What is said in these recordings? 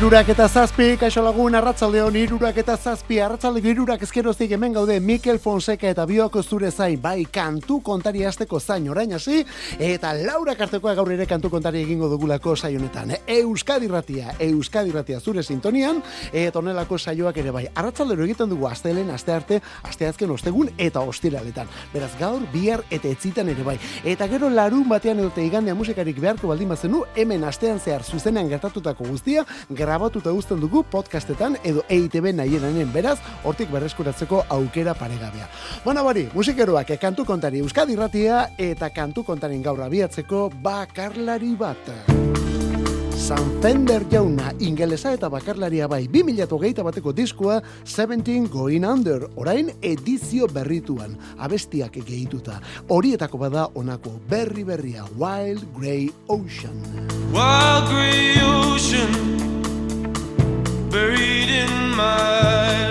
Irurak eta zazpi, kaixo lagun, arratzaldeon, irurak eta zazpi, arratzaldeko irurak ezkeroztik hemen gaude Mikel Fonseca eta bioko zure zain, bai kantu kontari azteko zain orain hasi, eta Laura Kartekoa gaur ere kantu kontari egingo dugulako saionetan. Euskadi ratia, Euskadi ratia zure sintonian, eta onelako saioak ere bai. Arratzaldero egiten dugu astelen, aste arte, aste azken ostegun eta ostiraletan. Beraz gaur, bihar eta etzitan ere bai. Eta gero larun batean edote igandea musikarik beharko baldin bazenu, hemen astean zehar zuzenean gertatutako guztia, grabatuta uzten dugu podcastetan edo EITB nahieranen beraz, hortik berreskuratzeko aukera paregabea. Bona bari, musikeroak kantu kontari Euskadi ratia eta kantu kontaren gaur abiatzeko bakarlari bat. San Fender jauna ingelesa eta bakarlaria bai 2008 bateko diskua 17 Going Under, orain edizio berrituan, abestiak egituta. Horietako bada onako berri berria Wild Grey Ocean. Wild Grey Ocean buried in my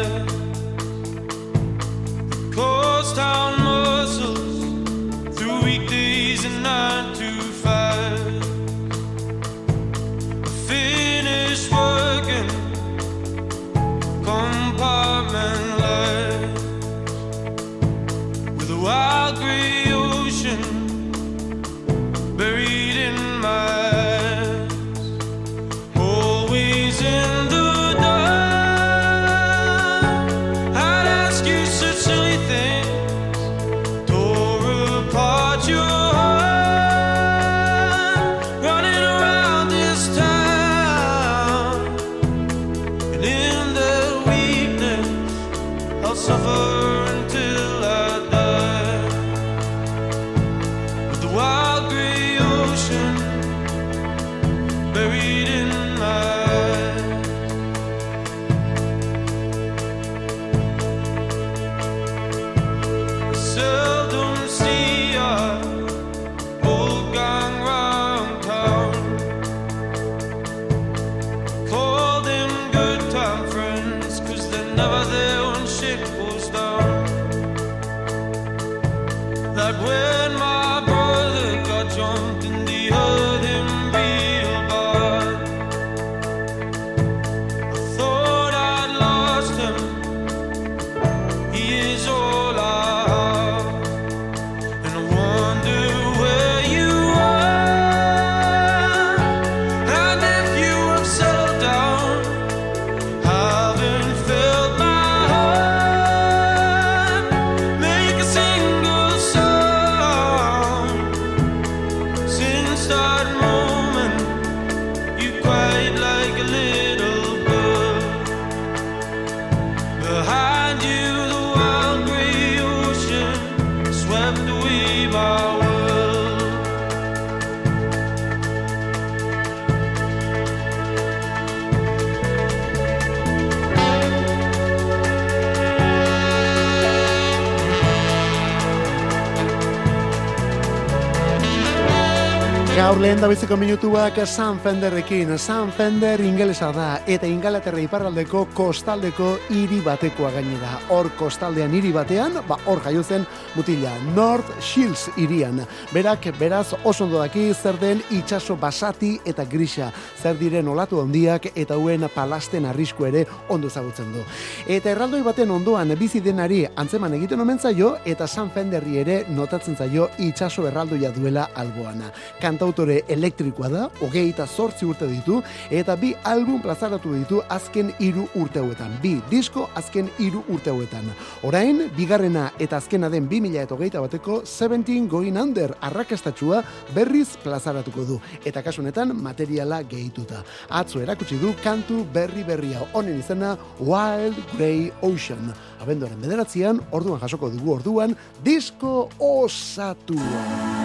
lehen dabiziko minutuak San Fenderrekin. San Fender ingelesa da eta ingalaterra iparraldeko kostaldeko hiri batekoa gainera. Hor kostaldean hiri batean, ba hor jaio zen mutila North Shields irian. Berak beraz oso ondo daki zer den itsaso basati eta grisa, zer diren olatu handiak eta hauen palasten arrisku ere ondo ezagutzen du. Eta erraldoi baten ondoan bizi denari antzeman egiten omen zaio eta San Fenderri ere notatzen zaio itsaso erraldoia duela alboana. Kantautore elektrikoa da, hogeita zortzi urte ditu, eta bi album plazaratu ditu azken hiru urte hauetan. Bi disko azken hiru urte hauetan. Orain, bigarrena eta azkena den 2000 eta hogeita bateko 17 Going Under arrakastatxua berriz plazaratuko du. Eta kasunetan materiala gehituta. Atzo erakutsi du kantu berri berria honen izena Wild Grey Ocean. Abenduaren bederatzean, orduan jasoko dugu orduan, disko osatua.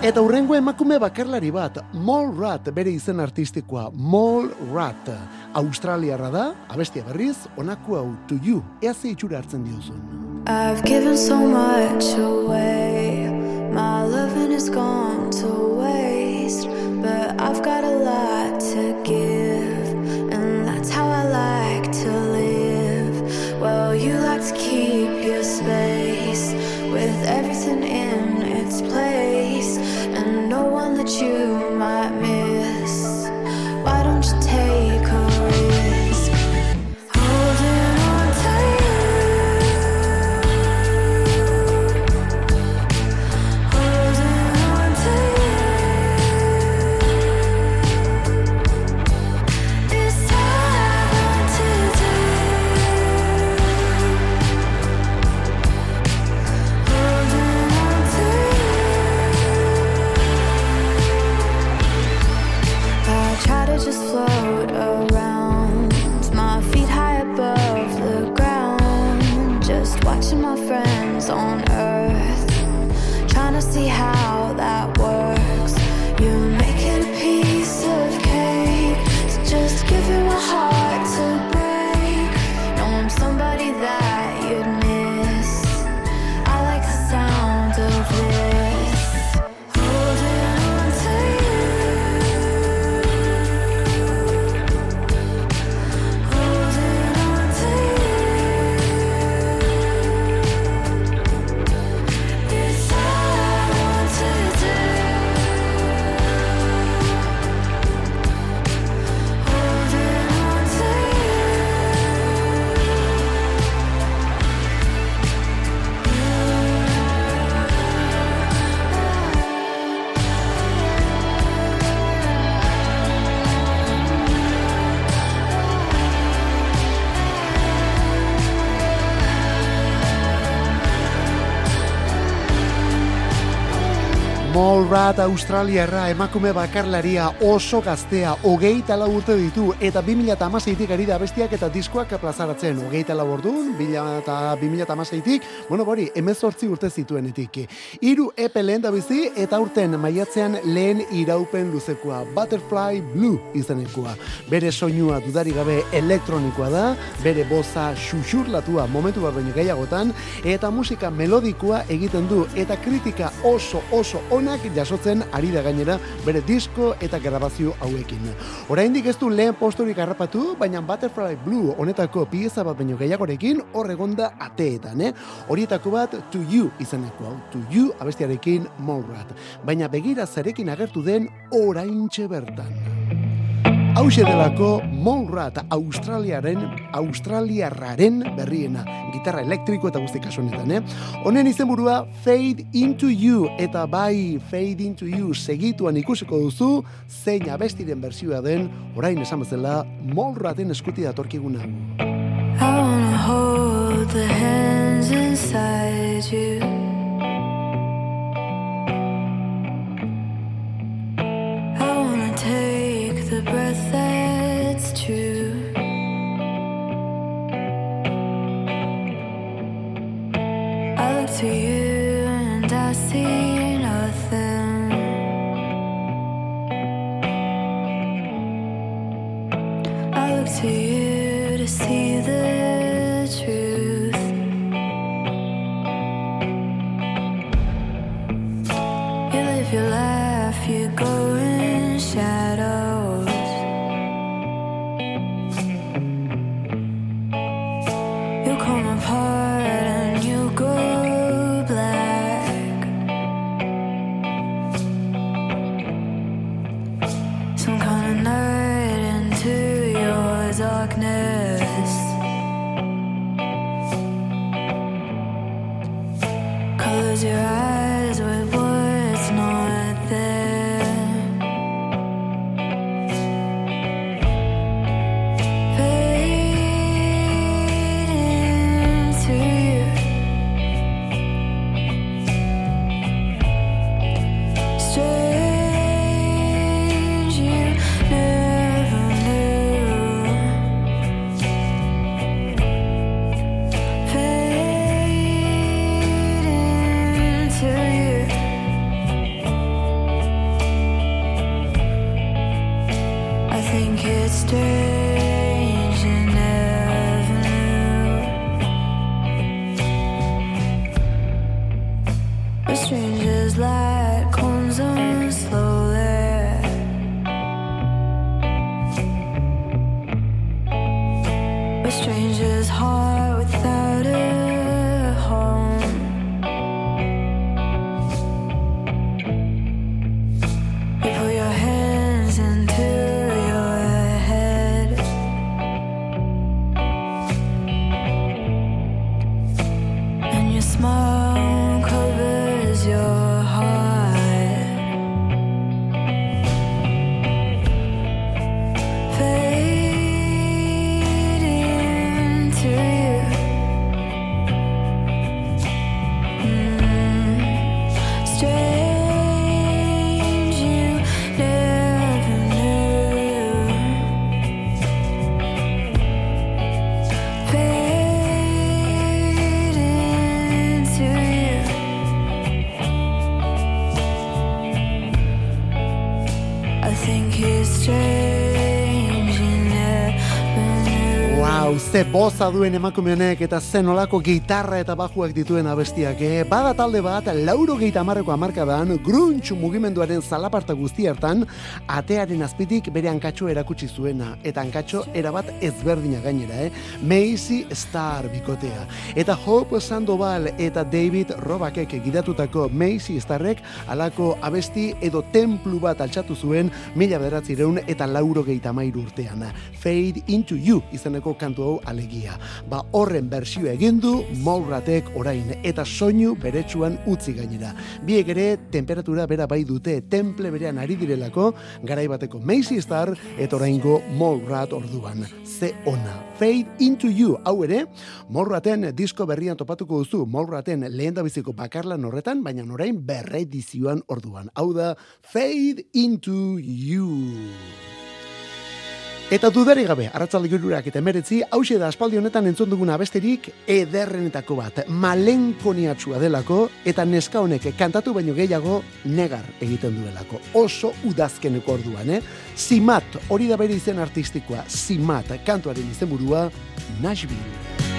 Eta hurrengo emakume bakarlari bat, Mol Rat, bere izen artistikoa, Mol Rat. Australiarra da, abestia berriz, onako hau, to you, ea ze itxura hartzen diozun. I've given so much away. My loving has gone to waste. But I've got Mallrat Australiarra emakume bakarlaria oso gaztea, hogeita lau urte ditu, eta 2008-tik ari da bestiak eta diskoak plazaratzen. Hogeita lau orduan, 2008-tik, bueno, bori, emezortzi urte zituenetik. Hiru epe lehen da bizi, eta urten maiatzean lehen iraupen luzekoa, Butterfly Blue izenekua. Bere soinua dudari gabe elektronikoa da, bere boza xuxurlatua momentu bat baino gehiagotan, eta musika melodikoa egiten du, eta kritika oso oso onak jasotzen ari da gainera bere disko eta grabazio hauekin. Oraindik ez du lehen posturik harrapatu, baina Butterfly Blue honetako pieza bat baino gehiagorekin hor egonda ateetan, eh? Horietako bat To You izeneko hau, To You abestiarekin Mallrat. Baina begira zarekin agertu den oraintxe bertan. Hauxe delako Mallrat Australiaren, Australiarraren berriena. Gitarra elektriko eta guzti kasu honetan, eh? Honen izenburua Fade Into You eta bai Fade Into You segituan ikusiko duzu zein abestiren bersioa den orain esan bezala Mallraten eskuti datorkiguna. I wanna hold the hands inside you. Breath that's true. I look to you hau ze boza duen emakume honek eta zen olako gitarra eta bajuak dituen abestiak. Eh? Bada talde bat, lauro geita amarreko amarkadan, gruntxu mugimenduaren zalaparta guzti hartan, atearen azpitik bere hankatxo erakutsi zuena. Eta hankatxo erabat ezberdina gainera, eh? Macy Star bikotea. Eta Hope Sandoval eta David Robakek gidatutako Macy Starrek alako abesti edo templu bat altxatu zuen mila bederatzireun eta lauro geita mairu urtean. Fade into you izeneko kantu hau alegia. Ba horren bersioa egin du Mouratek orain eta soinu beretsuan utzi gainera. Biek ere temperatura bera bai dute temple berean ari direlako garai bateko Macy Star eta oraingo Mourat orduan. Ze ona. Fade into you hau ere Mouraten disko berrian topatuko duzu Mouraten lehen da biziko bakarlan horretan baina orain berredizioan orduan. Hau da Fade into you. Eta dudari gabe, arratzalde girurak eta emeretzi, hause da aspaldi honetan entzun duguna besterik ederrenetako bat, malenkoniatsua delako, eta neska honek kantatu baino gehiago negar egiten duelako. Oso udazkeneko orduan, eh? Simat, hori da bere izen artistikoa, Simat, kantuaren izenburua, Nashville.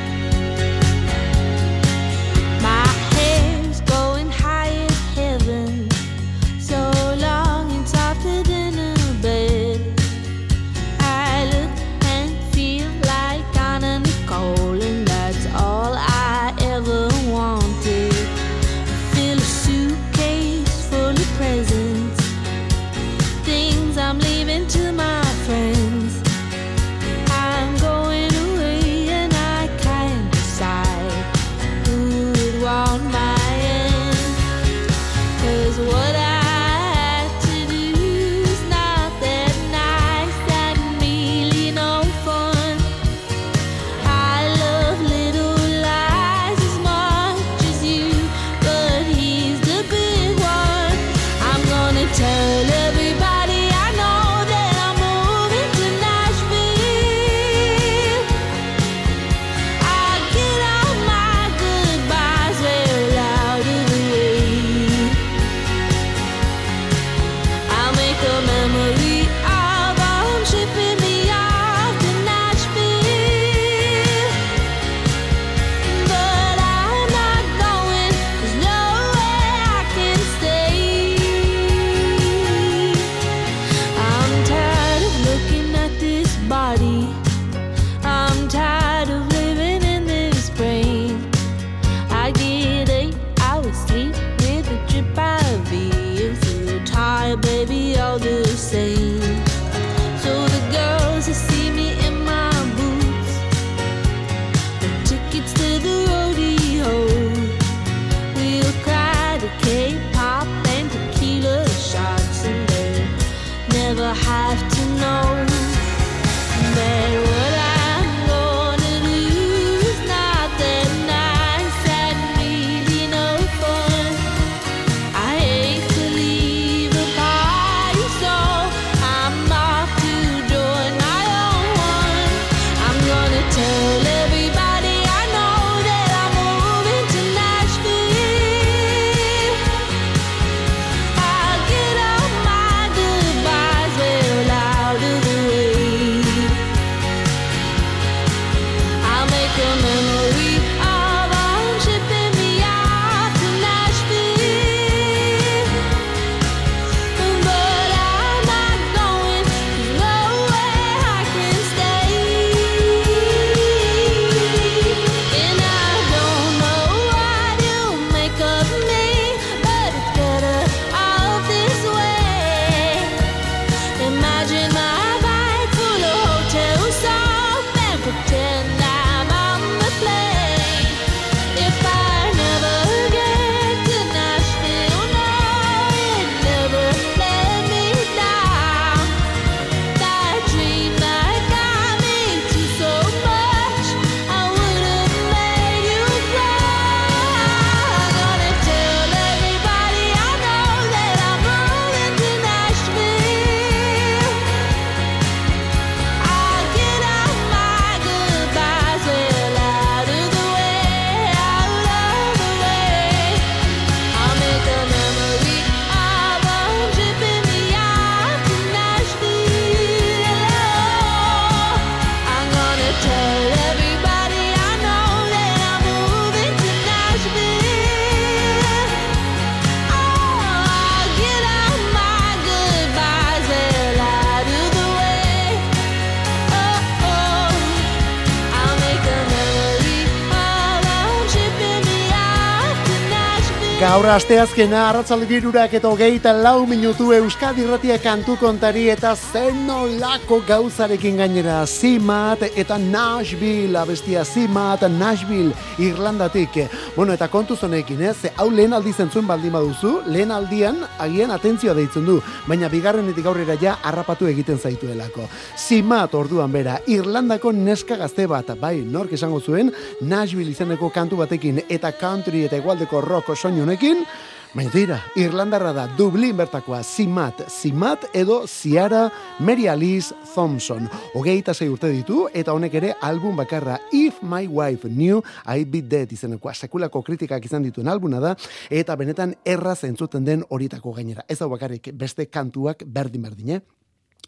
Gaur asteazkena arratzalde girurak eta hogeita lau minutu Euskadi Ratia kantu kontari eta zenolako gauzarekin gainera. Zimat eta Nashville abestia Zimat Nashville Irlandatik. Bueno eta kontu zonekin ez? Hau lehen aldi zentzun baldin baduzu lehen aldian agian atentzioa deitzen du baina bigarrenetik aurrera ja harrapatu egiten zaituelako. Zimat orduan bera Irlandako neska gazte bat bai nork esango zuen Nashville izeneko kantu batekin eta country eta igualdeko rock soinu honekin, baina dira, Irlandarra da Dublin bertakoa Simat, Simat edo Ciara Mary Alice Thompson. Hogeita zei urte ditu, eta honek ere album bakarra If My Wife Knew I'd Be Dead izenekoa. Sekulako kritikak izan dituen albuna da, eta benetan erraz entzuten den horietako gainera. Ez hau bakarrik beste kantuak berdin-berdin, eh?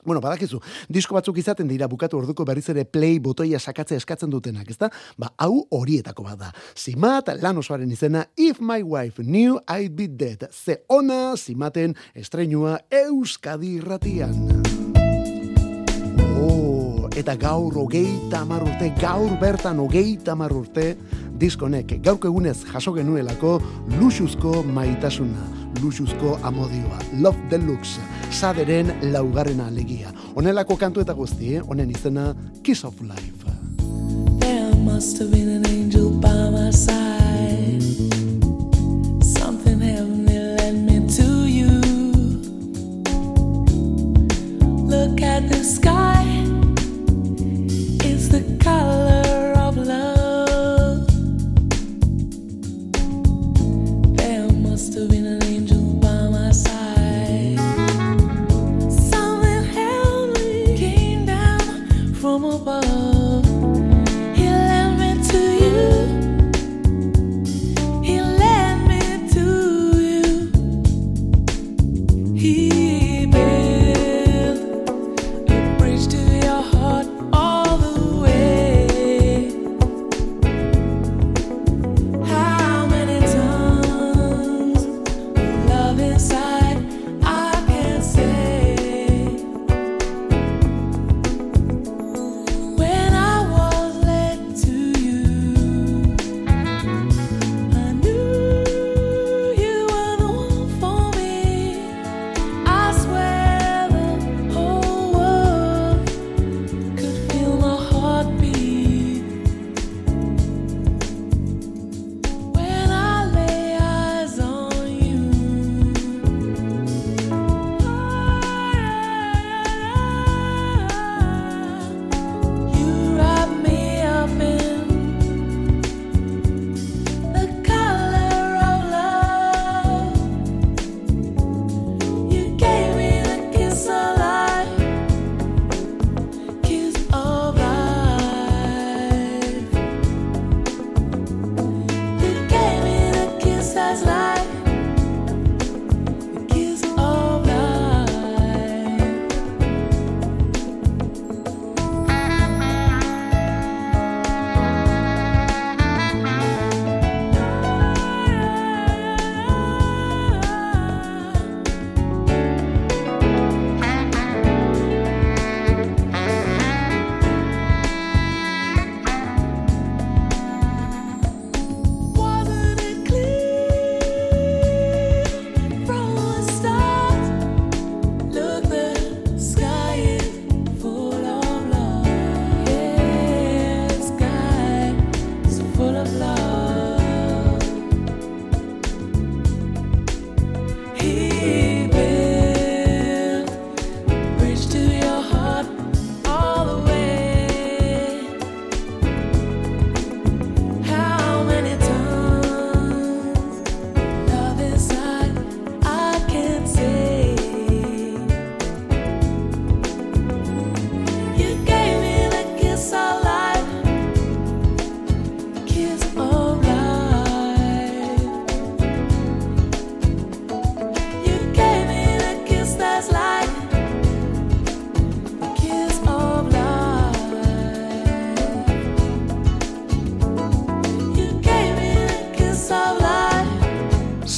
Bueno, badakizu, disko batzuk izaten dira bukatu orduko berriz ere play botoia sakatzea eskatzen dutenak, ezta? Ba, hau horietako bada. Zimat, lan osoaren izena, If My Wife Knew I'd Be Dead. Ze ona, zimaten, estrenua Euskadi irratian. Oh, eta gaur hogeita urte, gaur bertan hogeita urte, diskonek gaurko egunez jaso genuelako luxuzko maitasuna, luxuzko amodioa, love deluxe, saderen laugarrena alegia. Honelako kantu eta guzti, eh? honen izena Kiss of Life. There must have been an angel by my side. Something heavenly led me to you. Look at the sky.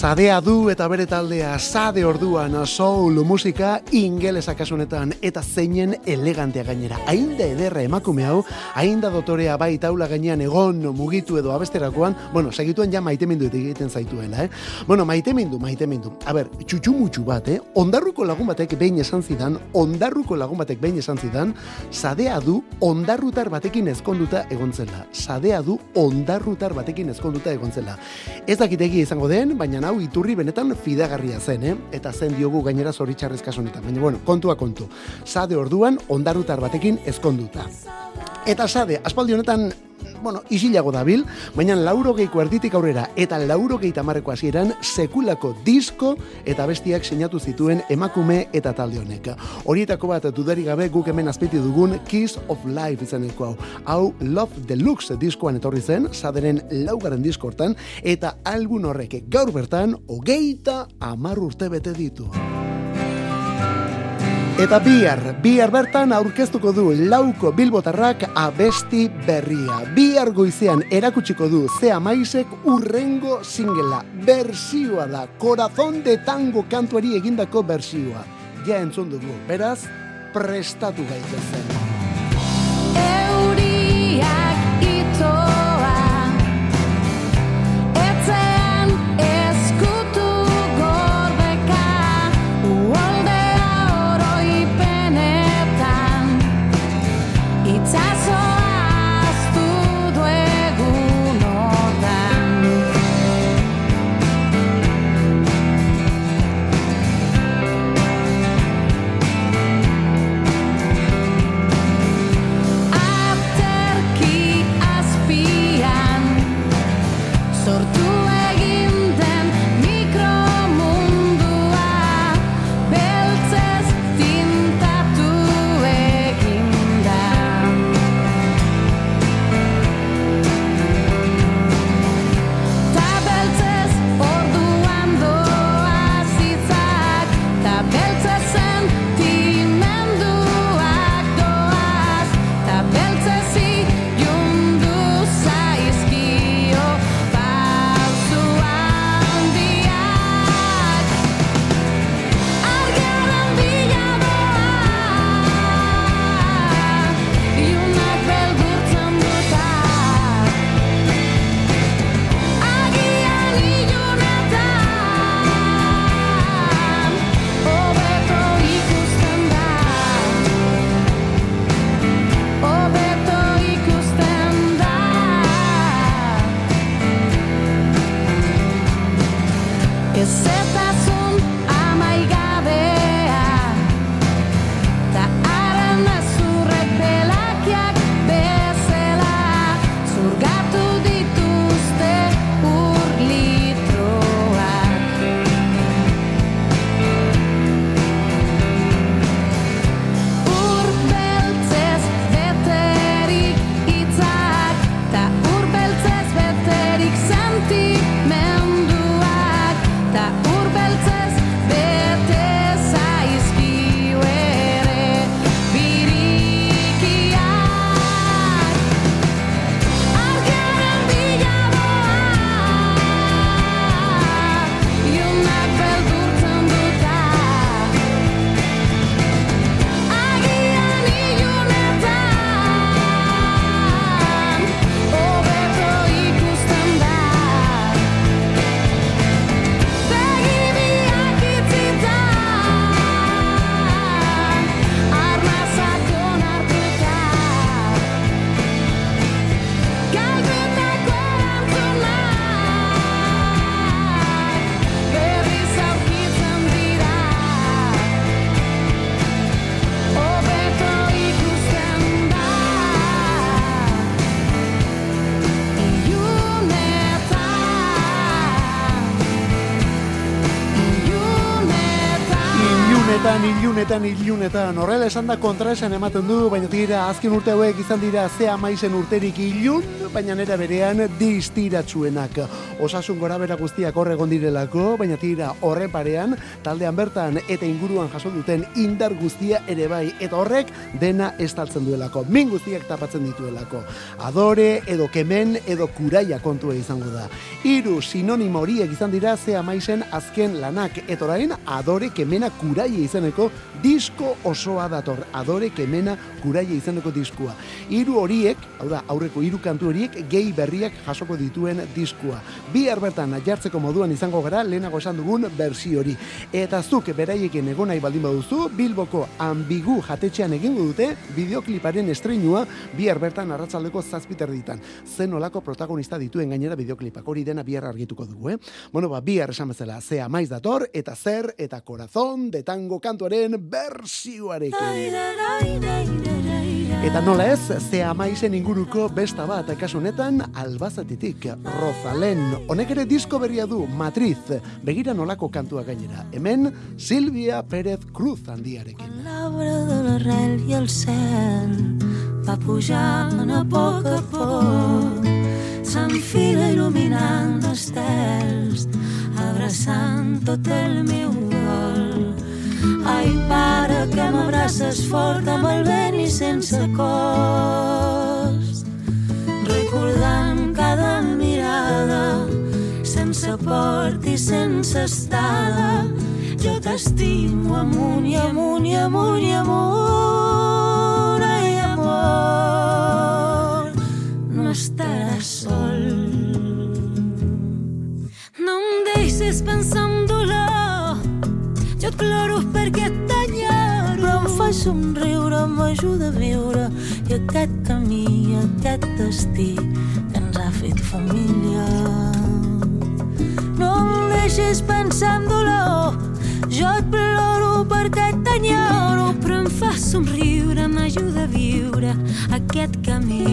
Sadea du eta bere taldea sade orduan soul musika ingelesa kasunetan eta zeinen elegantea gainera. Ainda ederra emakume hau, ainda dotorea bai taula gainean egon mugitu edo abesterakoan, bueno, segituen ja maitemindu egiten zaituela, eh? Bueno, maitemindu, maitemindu. A ber, txutxumutxu bat, eh? Ondarruko lagun batek behin esan zidan, ondarruko lagun batek behin esan zidan, sadea du ondarrutar batekin ezkonduta egontzela. Sadea du ondarrutar batekin ezkonduta egontzela. Ez dakitegi izango den, baina hau iturri benetan fidagarria zen, eh? Eta zen diogu gainera zoritxarrez kasu honetan. Baina, bueno, kontua kontu. Sade orduan, ondarutar batekin ezkonduta. Eta sade, aspaldi honetan, bueno, isilago dabil, baina lauro geiko erditik aurrera eta lauro gehi tamarreko hasieran sekulako disko eta bestiak sinatu zituen emakume eta talde honek. Horietako bat dudari gabe guk hemen azpiti dugun Kiss of Life izaneko hau. Hau Love Deluxe diskoan etorri zen, saderen laugaren diskortan, eta album horrek gaur bertan, hogeita amar urte bete ditu. Eta bihar, bihar bertan aurkeztuko du lauko bilbotarrak abesti berria. Bihar goizean erakutsiko du zea maizek urrengo singela. Bersioa da, corazón de tango kantuari egindako bersioa. Ja entzun dugu, beraz, prestatu gaitezen. Ilunetan. Horrela esan da kontra esan ematen du, baina tira azken urte hauek izan dira zea maizen urterik ilun, baina nera berean distiratsuenak. Osasun gora bera guztiak horregon direlako, baina tira horre parean, taldean bertan eta inguruan jaso duten indar guztia ere bai, eta horrek dena estaltzen duelako, min guztiak tapatzen dituelako. Adore, edo kemen, edo kuraia kontua izango da. Hiru sinonimo horiek izan dira zea maizen azken lanak, eta orain adore kemena kuraia izeneko disko osoa dator. Adore kemena kuraia izeneko diskua. Hiru horiek, hau da, aurreko hiru kantu horiek gehi berriak jasoko dituen diskua. Bi bertan jartzeko moduan izango gara lehenago esan dugun bersio hori. Eta zuk beraiekin egon nahi baldin baduzu, Bilboko ambigu jatetxean egingo dute bideokliparen estreinua bi bertan arratsaldeko zazpiter ditan. Zen olako protagonista dituen gainera bideoklipak hori dena bihar argituko dugu, eh? Bueno, ba, bihar esan bezala, zea maiz dator, eta zer, eta corazón de tango kantuaren bersioarekin. Eta nola ez, ze amaizen inguruko besta bat, kasu honetan albazatitik, Rozalen. Honek ere disko berria du, Matriz, begira nolako kantua gainera. Hemen, Silvia Pérez Cruz handiarekin. L'arbre de l'arrel i el cel va pujant a poc a poc. S'enfila il·luminant estels, abraçant tot el meu dol. Ai, pare, que m'abraces fort amb el vent i sense cost. Recordant cada mirada, sense port i sense estada, jo t'estimo amunt i amunt i amunt i amunt. Ai, amor, no estaràs sol. No em deixes pensar en ploro perquè t'enyoro. Però em fa somriure, m'ajuda a viure i aquest camí, aquest destí que ens ha fet família. No em deixes pensar en dolor, jo et ploro perquè t'enyoro, però em fa somriure, m'ajuda a viure aquest camí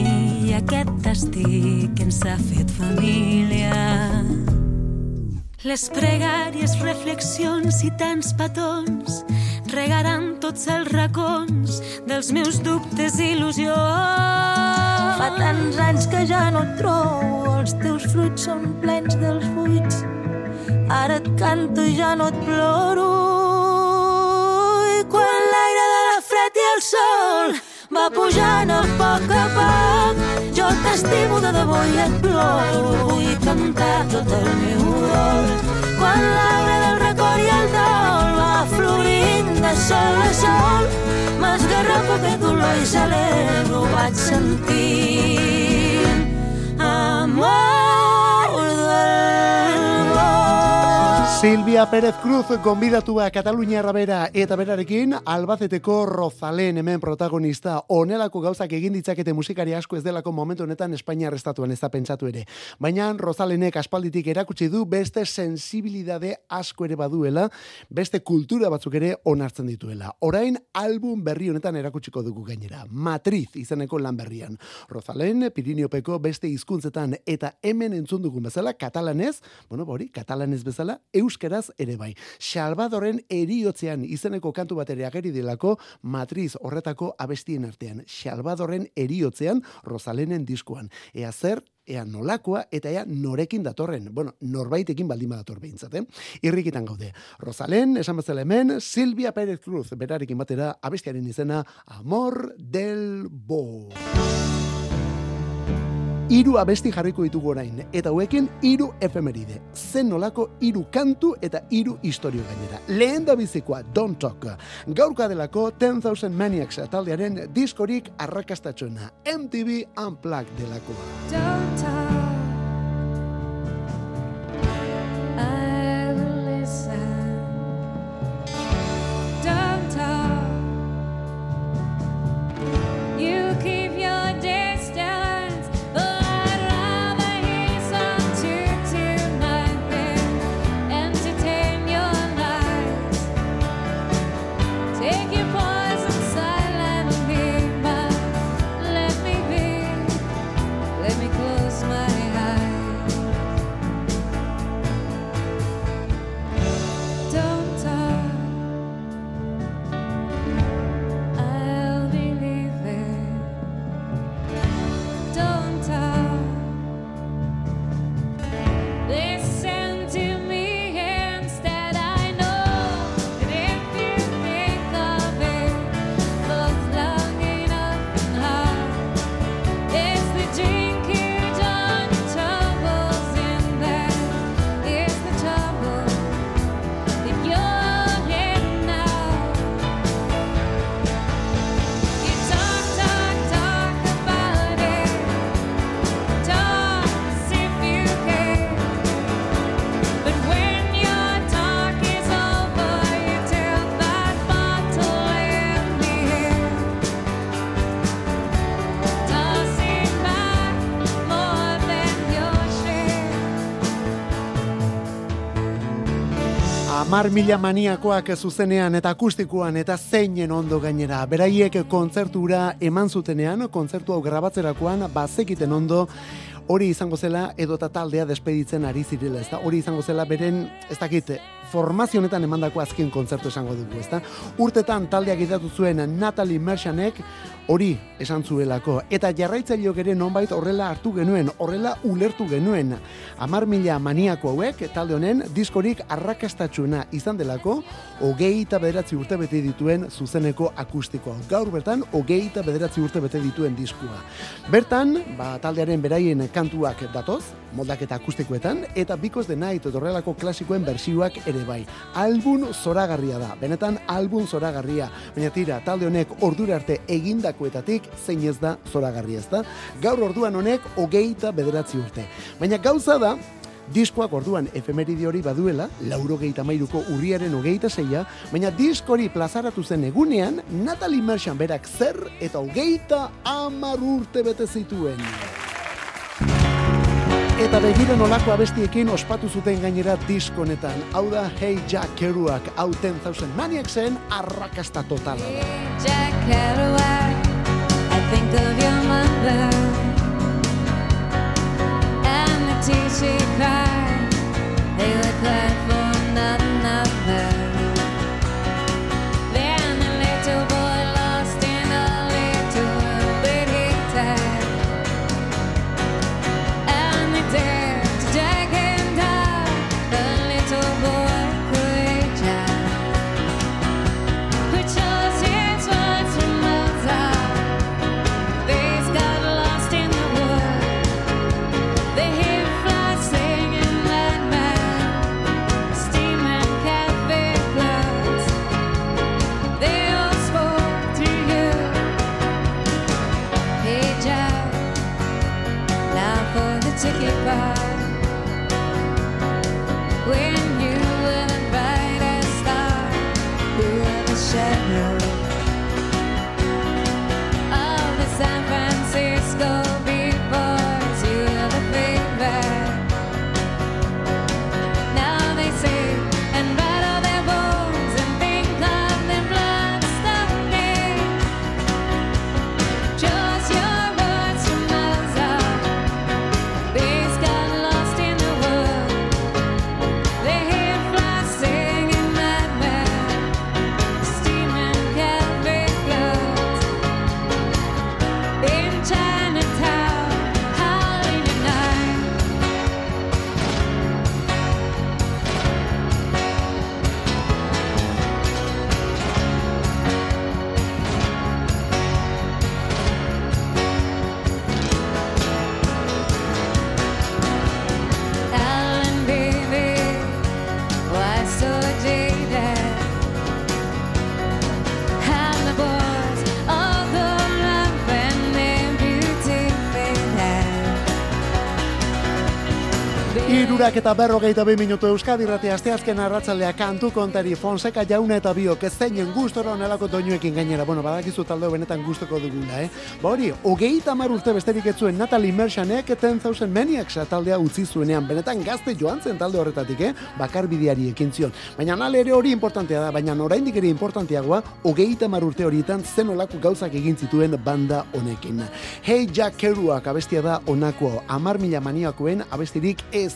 i aquest destí que ens ha fet família. Les pregàries, reflexions i tants petons regaran tots els racons dels meus dubtes i il·lusions. Fa tants anys que ja no et trobo, els teus fruits són plens dels buits. Ara et canto i ja no et ploro. I quan l'aire de la fred i el sol va pujant a poc a poc, t'estimo de debò i et ploro. Vull cantar tot el meu dol. Quan l'arbre del record i el dol va florint de sol a sol, m'esgarrapo aquest dolor i celebro, vaig sentint amor Silvia Pérez Cruz gonbidatua Katalunia bera eta berarekin Albaceteko Rozalen hemen protagonista onelako gauzak egin ditzakete musikari asko ez delako momentu honetan Espainiar estatuan ez da pentsatu ere. Baina Rozalenek aspalditik erakutsi du beste sensibilidade asko ere baduela, beste kultura batzuk ere onartzen dituela. Orain album berri honetan erakutsiko dugu gainera. Matriz izeneko lan berrian. Rozalen Pirineopeko beste hizkuntzetan eta hemen entzun dugun bezala katalanez, bueno, ba hori, katalanez bezala, euskeraz ere bai. Salvadoren eriotzean izeneko kantu bat ere ageri delako matriz horretako abestien artean. Salvadoren eriotzean Rosalenen diskoan. Ea zer, ea nolakoa eta ea norekin datorren. Bueno, norbaitekin baldin badator behintzat, eh? Irrikitan gaude. Rosalen, esan bezala hemen, Silvia Pérez Cruz, berarekin batera, abestiaren izena, Amor del Bo. Hiru abesti jarriko ditugu orain, eta hauekin hiru efemeride. Zen nolako hiru kantu eta hiru historio gainera. Lehen da bizikoa, Don't Talk. Gaurka delako 10,000 Maniacs taldearen diskorik arrakastatxoena. MTV Unplugged delakoa. Don't talk. I Amar mila maniakoak zuzenean eta akustikoan eta zeinen ondo gainera. Beraiek kontzertura eman zutenean, kontzertu hau grabatzerakoan, bazekiten ondo, hori izango zela edota taldea despeditzen ari zirela, ezta? Hori izango zela beren, ez dakit, formazio honetan emandako azken kontzertu esango dugu, ezta? Urtetan taldeak idatu zuen Natalie Mershanek hori esan zuelako eta jarraitzaileok ere nonbait horrela hartu genuen, horrela ulertu genuen. Amar mila maniako hauek talde honen diskorik arrakastatxuena izan delako, hogei eta bederatzi urte bete dituen zuzeneko akustikoa. Gaur bertan, hogei eta bederatzi urte bete dituen diskua. Bertan, ba, taldearen beraien kantuak datoz, moldaketa akustikoetan, eta bikoz de night horrelako klasikoen bersioak ere bai. Album zoragarria da, benetan album zoragarria, baina tira, talde honek ordura arte egindakoetatik zein ez da zoragarria ez da. Gaur orduan honek hogeita bederatzi urte. Baina gauza da, Diskoak orduan efemeridi hori baduela, lauro geita mairuko urriaren hogeita zeia, baina diskori plazaratu zen egunean, Natalie Merchant berak zer eta hogeita amar urte bete zituen. Eta begiren olako abestiekin ospatu zuten gainera diskonetan. Hau da Hey Jack Kerouac, hau 10,000 Maniacsen arrakasta totala da. Jack Kerouac, I think of your mother and the tears she cried. They cry for eta berrogeita bi minutu Euskadi Rati asteazken arratzaldea kantu kontari Fonseca jauna eta biok ez zeinen gustora onelako doinuekin gainera. Bueno, badakizu talde benetan gustoko dugula, eh? Ba hori, hogeita mar urte besterik ez Natalie Mershanek 10,000 Maniacs taldea utzi zuenean. Benetan gazte joan zen talde horretatik, eh? Bakar bideari ekin zion. Baina nale ere hori importantea da, baina oraindik ere importanteagoa, hogeita mar urte horietan zen olako gauzak egin zituen banda honekin. Hey Jack Kerouac abestia da onako amar mila maniakoen abestirik ez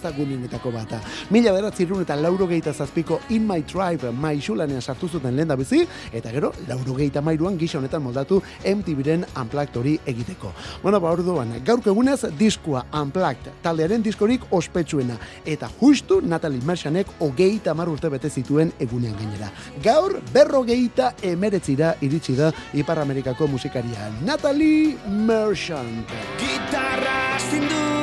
gunenetako bata. Mila beratzirun eta lauro geita zazpiko In My Tribe maixulanean sartu zuten lehen bizi, eta gero lauro geita mairuan gisa honetan moldatu MTV-ren Unplugged hori egiteko. Bueno, ba orduan, gaurko egunez diskua Unplugged taldearen diskorik ospetsuena, eta justu Natalie Mershanek hogeita mar urte bete zituen egunean gainera. Gaur berrogeita emeretzira iritsi da Ipar Amerikako musikaria Natalie Merchant. Gitarra zindu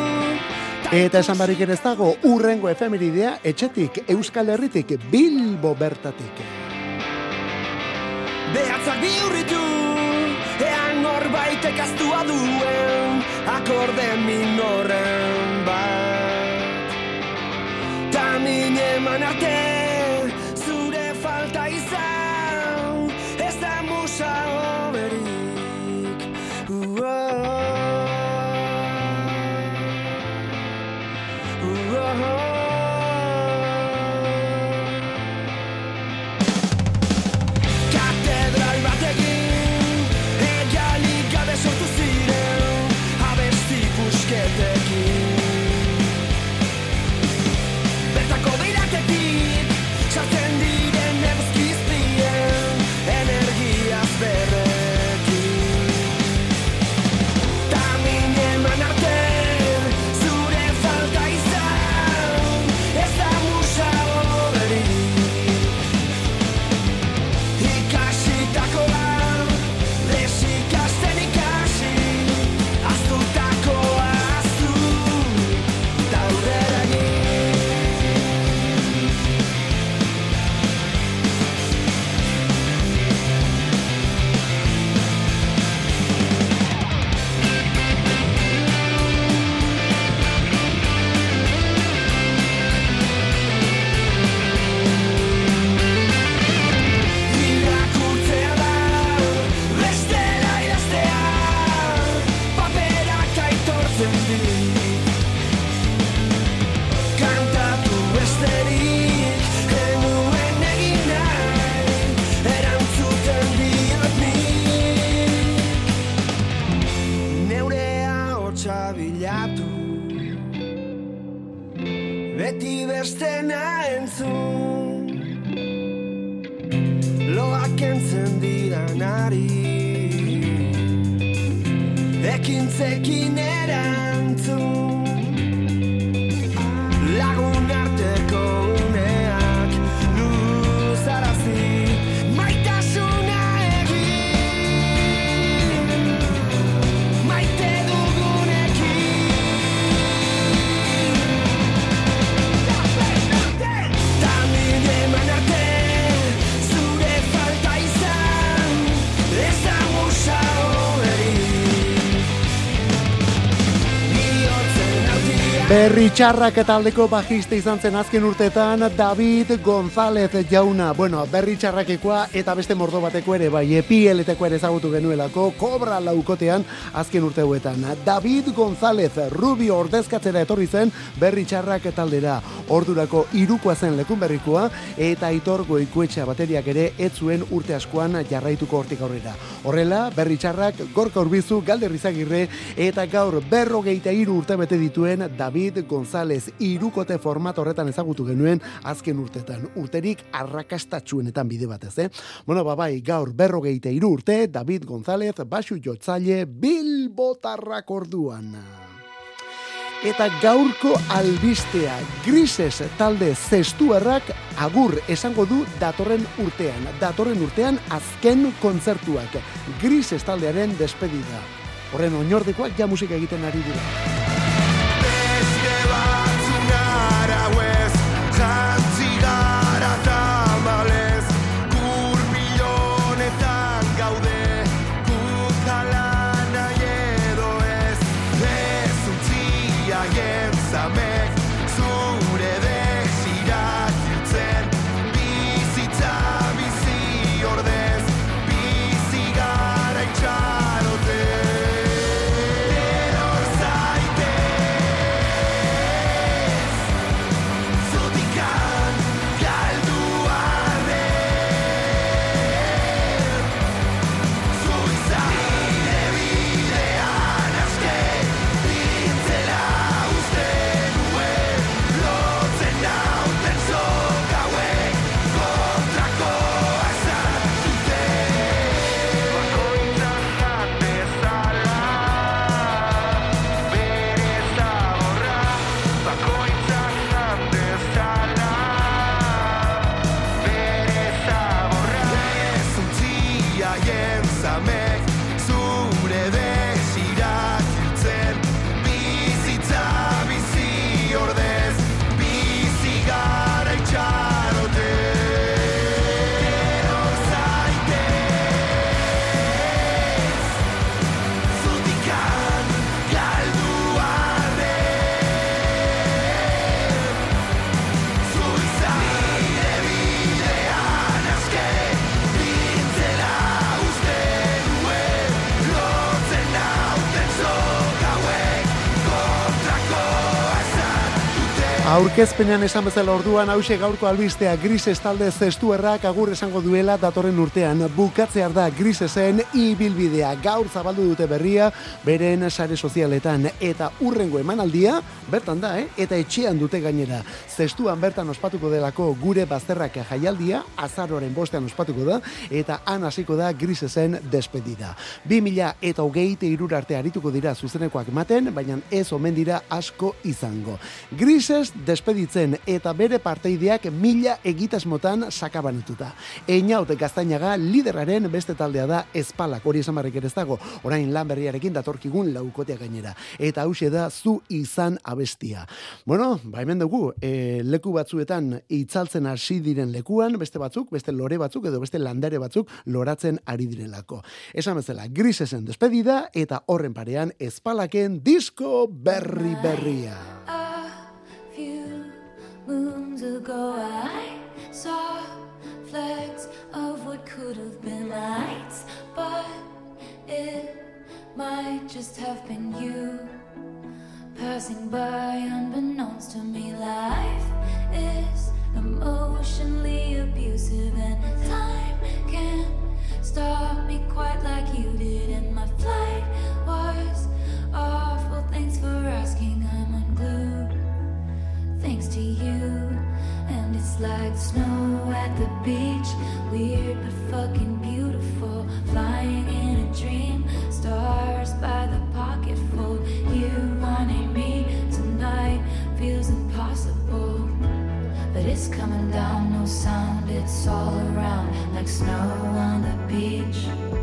Eta esan barik ere ez dago, urrengo efemeridea etxetik, Euskal Herritik, Bilbo bertatik. Behatzak bihurritu Ean norbaitek aztua duen Akorde minoren bat Ta min eman arte autia Berri txarrak eta aldeko bajiste izan zen azken urteetan David González jauna. Bueno, berri txarrakekoa eta beste mordo bateko ere, bai, epieleteko ere ezagutu genuelako, kobra laukotean azken urte hauetan. David González, Rubio ordezkatzera etorri zen berri txarrak taldera. Ordurako irukoa zen lekun berrikoa eta aitor goikoetxea bateriak ere ez zuen urte askoan jarraituko hortik aurrera. Horrela, berri txarrak gorka urbizu, galder izagirre eta gaur berrogeita hiru urte bete dituen David González irukote format horretan ezagutu genuen azken urtetan. Urterik arrakastatxuenetan bide batez, eh? Bueno, babai, gaur berrogeita hiru urte, David González, basu jotzaile, bilbotarrak orduan. Eta gaurko albistea grises talde zestuarrak agur esango du datorren urtean. Datorren urtean azken kontzertuak. Grises taldearen despedida. Horren oinordekoak ja musika egiten ari dira. Beste Aurkezpenean esan bezala orduan hause gaurko albistea grises talde zestuerrak agur esango duela datorren urtean. Bukatzear da grisesen ibilbidea. Gaur zabaldu dute berria beren sare sozialetan eta urrengo emanaldia bertan da, eh? eta etxean dute gainera. Zestuan bertan ospatuko delako gure bazterrak jaialdia, azaroren bostean ospatuko da, eta han hasiko da grisesen despedida. 2000 eta hogeite irur arte arituko dira zuzenekoak ematen, baina ez omen dira asko izango. Grises despeditzen eta bere parteideak mila egitasmotan sakabanatuta. Einaut gaztainaga lideraren beste taldea da espalak, hori esan barrik ez dago, orain lan berriarekin datorkigun laukotea gainera. Eta hause da zu izan abestia. Bueno, ba hemen dugu, e, leku batzuetan itzaltzen hasi diren lekuan, beste batzuk, beste lore batzuk edo beste landare batzuk loratzen ari direlako. Esan bezala, grisesen despedida eta horren parean espalaken disko berri berria. Ago, I saw flecks of what could have been lights, but it might just have been you passing by unbeknownst to me. Life is emotionally abusive, and time can't stop me quite like you did. And my flight was awful. Thanks for asking. I'm unglued. Thanks to you. It's like snow at the beach, weird but fucking beautiful. Flying in a dream, stars by the pocketful. You wanting me tonight feels impossible, but it's coming down, no sound. It's all around like snow on the beach.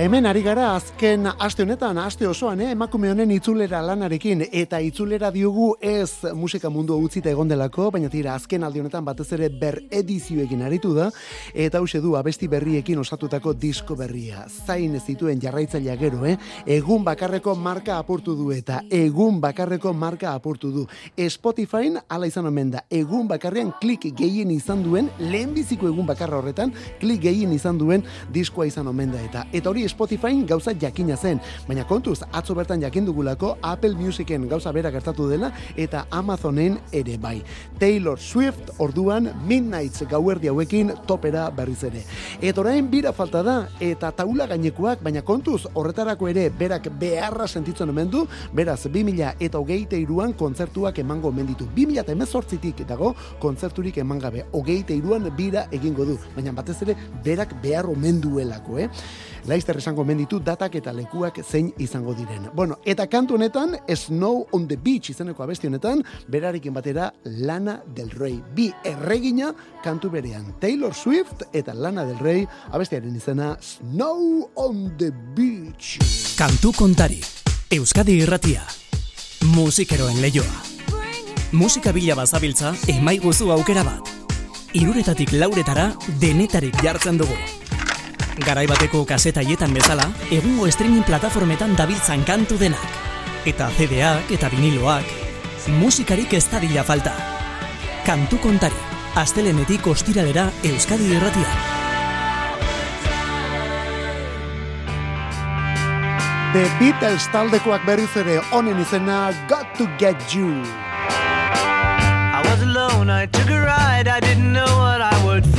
Hemen ari gara azken aste honetan, aste osoan, eh? emakume honen itzulera lanarekin, eta itzulera diogu ez musika mundu utzita egon delako, baina tira azken aldi honetan batez ere ber edizioekin aritu da, eta hause du abesti berriekin osatutako disko berria. Zain ez zituen jarraitzailea gero, eh? egun bakarreko marka apurtu du eta egun bakarreko marka apurtu du. Spotifyn ala izan omen da, egun bakarrean klik gehien izan duen, lehenbiziko egun bakarra horretan, klik gehien izan duen diskoa izan omen da eta. Eta hori Spotifyn gauza jakina zen, baina kontuz, atzo bertan jakin dugulako Apple Musicen gauza bera gertatu dela eta Amazonen ere bai. Taylor Swift orduan Midnights gauerdi hauekin topera berriz ere. Eta orain bira falta da eta taula gainekoak, baina kontuz horretarako ere berak beharra sentitzen omen du, beraz 2000 eta hogeite iruan kontzertuak emango omen ditu. 2000 eta emezortzitik dago kontzerturik eman gabe. Hogeite iruan bira egingo du, baina batez ere berak behar omen duelako, eh? Laizter esango omen ditu datak eta lekuak zein izango diren. Bueno, eta kantu honetan, Snow on the Beach izeneko abesti honetan, berarekin batera Lana del Rey. Bi erregina kantu berean. Taylor Swift eta Lana del Rey abestiaren izena Snow on the Beach. Kantu kontari. Euskadi irratia. Musikeroen leioa. Musika bila bazabiltza, emaiguzu aukera bat. Iruretatik lauretara denetarik jartzen dugu. Garai bateko kasetaietan bezala, egungo streaming plataformetan dabiltzan kantu denak. Eta CD-ak eta viniloak, musikarik ez dadila falta. Kantu kontari, astelenetik ostiralera Euskadi irratia. The Beatles taldekoak berriz ere honen izena Got to Get You. I was alone, I took a ride, I didn't know what I would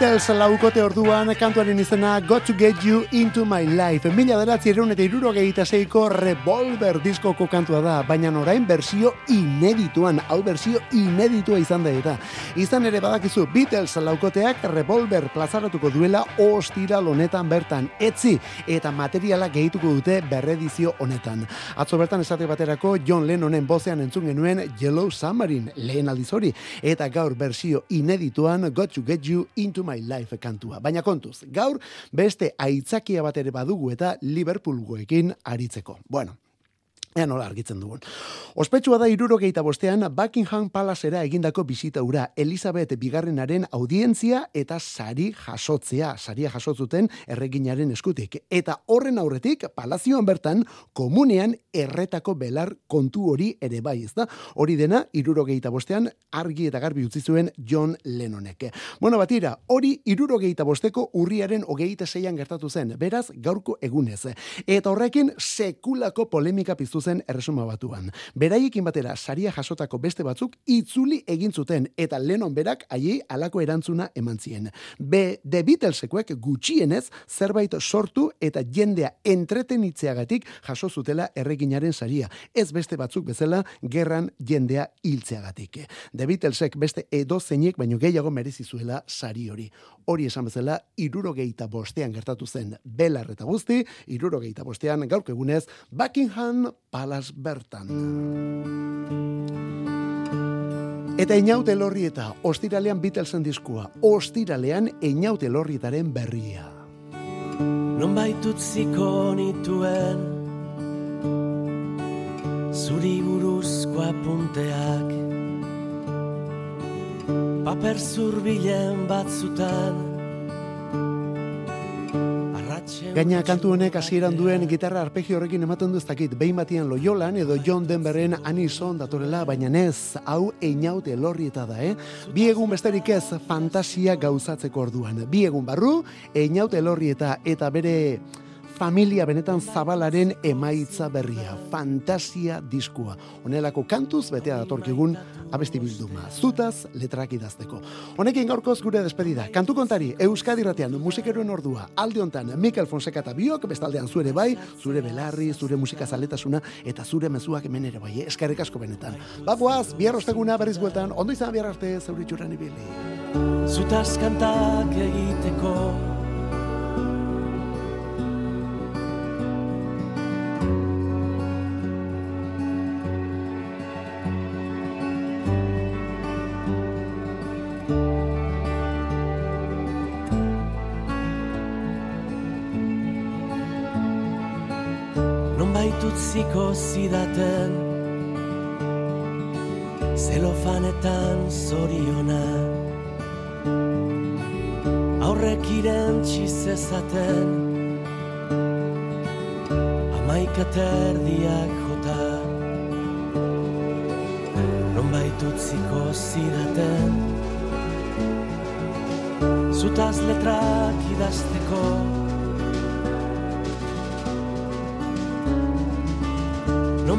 Beatles laukote orduan kantuaren izena Got to Get You Into My Life. Mila deratzi ereun eta irurogeita zeiko Revolver diskoko kantua da, baina orain bersio inedituan, hau bersio ineditua izan da eta. Izan ere badakizu Beatles laukoteak Revolver plazaratuko duela ostira honetan bertan. Etzi eta materiala gehituko dute berredizio honetan. Atzo bertan esate baterako John Lennonen bozean entzun genuen Yellow Submarine lehen aldiz hori eta gaur bersio inedituan Got to Get You Into My Life kantua. Baina kontuz, gaur beste aitzakia bat ere badugu eta Liverpoolgoekin aritzeko. Bueno, Ea nola argitzen dugun. Ospetsua da irurogeita bostean Buckingham Palacera egindako bisita ura Elizabeth bigarrenaren audientzia eta sari jasotzea, saria jasotzuten erreginaren eskutik. Eta horren aurretik, palazioan bertan, komunean erretako belar kontu hori ere bai, ez da? Hori dena, irurogeita bostean, argi eta garbi utzi zuen John Lennonek. Bueno, batira, hori irurogeita bosteko urriaren hogeita zeian gertatu zen, beraz, gaurko egunez. Eta horrekin, sekulako polemika piztu zen erresuma batuan. Beraiekin batera saria jasotako beste batzuk itzuli egin zuten eta Lennon berak haiei halako erantzuna eman zien. Be The Beatlesekuek gutxienez zerbait sortu eta jendea entretenitzeagatik jaso zutela erreginaren saria. Ez beste batzuk bezala gerran jendea hiltzeagatik. The Beatlesek beste edo zeinek baino gehiago merezi zuela sari hori. Hori esan bezala, irurogeita bostean gertatu zen belar eta guzti, irurogeita bostean gaurko egunez Buckingham Palace bertan. Eta inaute lorri eta ostiralean Beatlesen diskua, ostiralean inaute lorrietaren berria. Non baitutziko nituen Zuri buruzko apunteak Paper zurbilen batzutan Gaina kantu honek hasieran duen gitarra arpegio horrekin ematen du ez dakit behin batian Loyolan edo John Denverren Anison datorela, baina ez, hau einaute lorrieta da, eh? Bi egun besterik ez fantasia gauzatzeko orduan. Bi egun barru, einaute lorrieta eta bere familia benetan zabalaren emaitza berria, fantasia diskua. Honelako kantuz betea datorkigun abesti bilduma, zutaz letrak idazteko. Honekin gaurkoz gure despedida. Kantu kontari, Euskadi ratean musikeroen ordua, alde hontan Mikel Fonseca eta biok, bestaldean zure bai, zure belarri, zure musika zaletasuna, eta zure mezuak hemen ere bai, eh? eskerrik asko benetan. Bagoaz, bihar osteguna berriz bueltan, ondo izan bihar arte, zeuritxuran ibili. Zutaz kantak egiteko zidaten Zelofanetan zoriona. Aurrek irentzi zezaten Amaika terdiak jota. Non baitutziko zidaten Zutaz letrak idazteko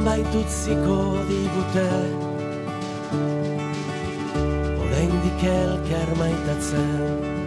Non baitutziko digute. Oraindik elkar maitatzen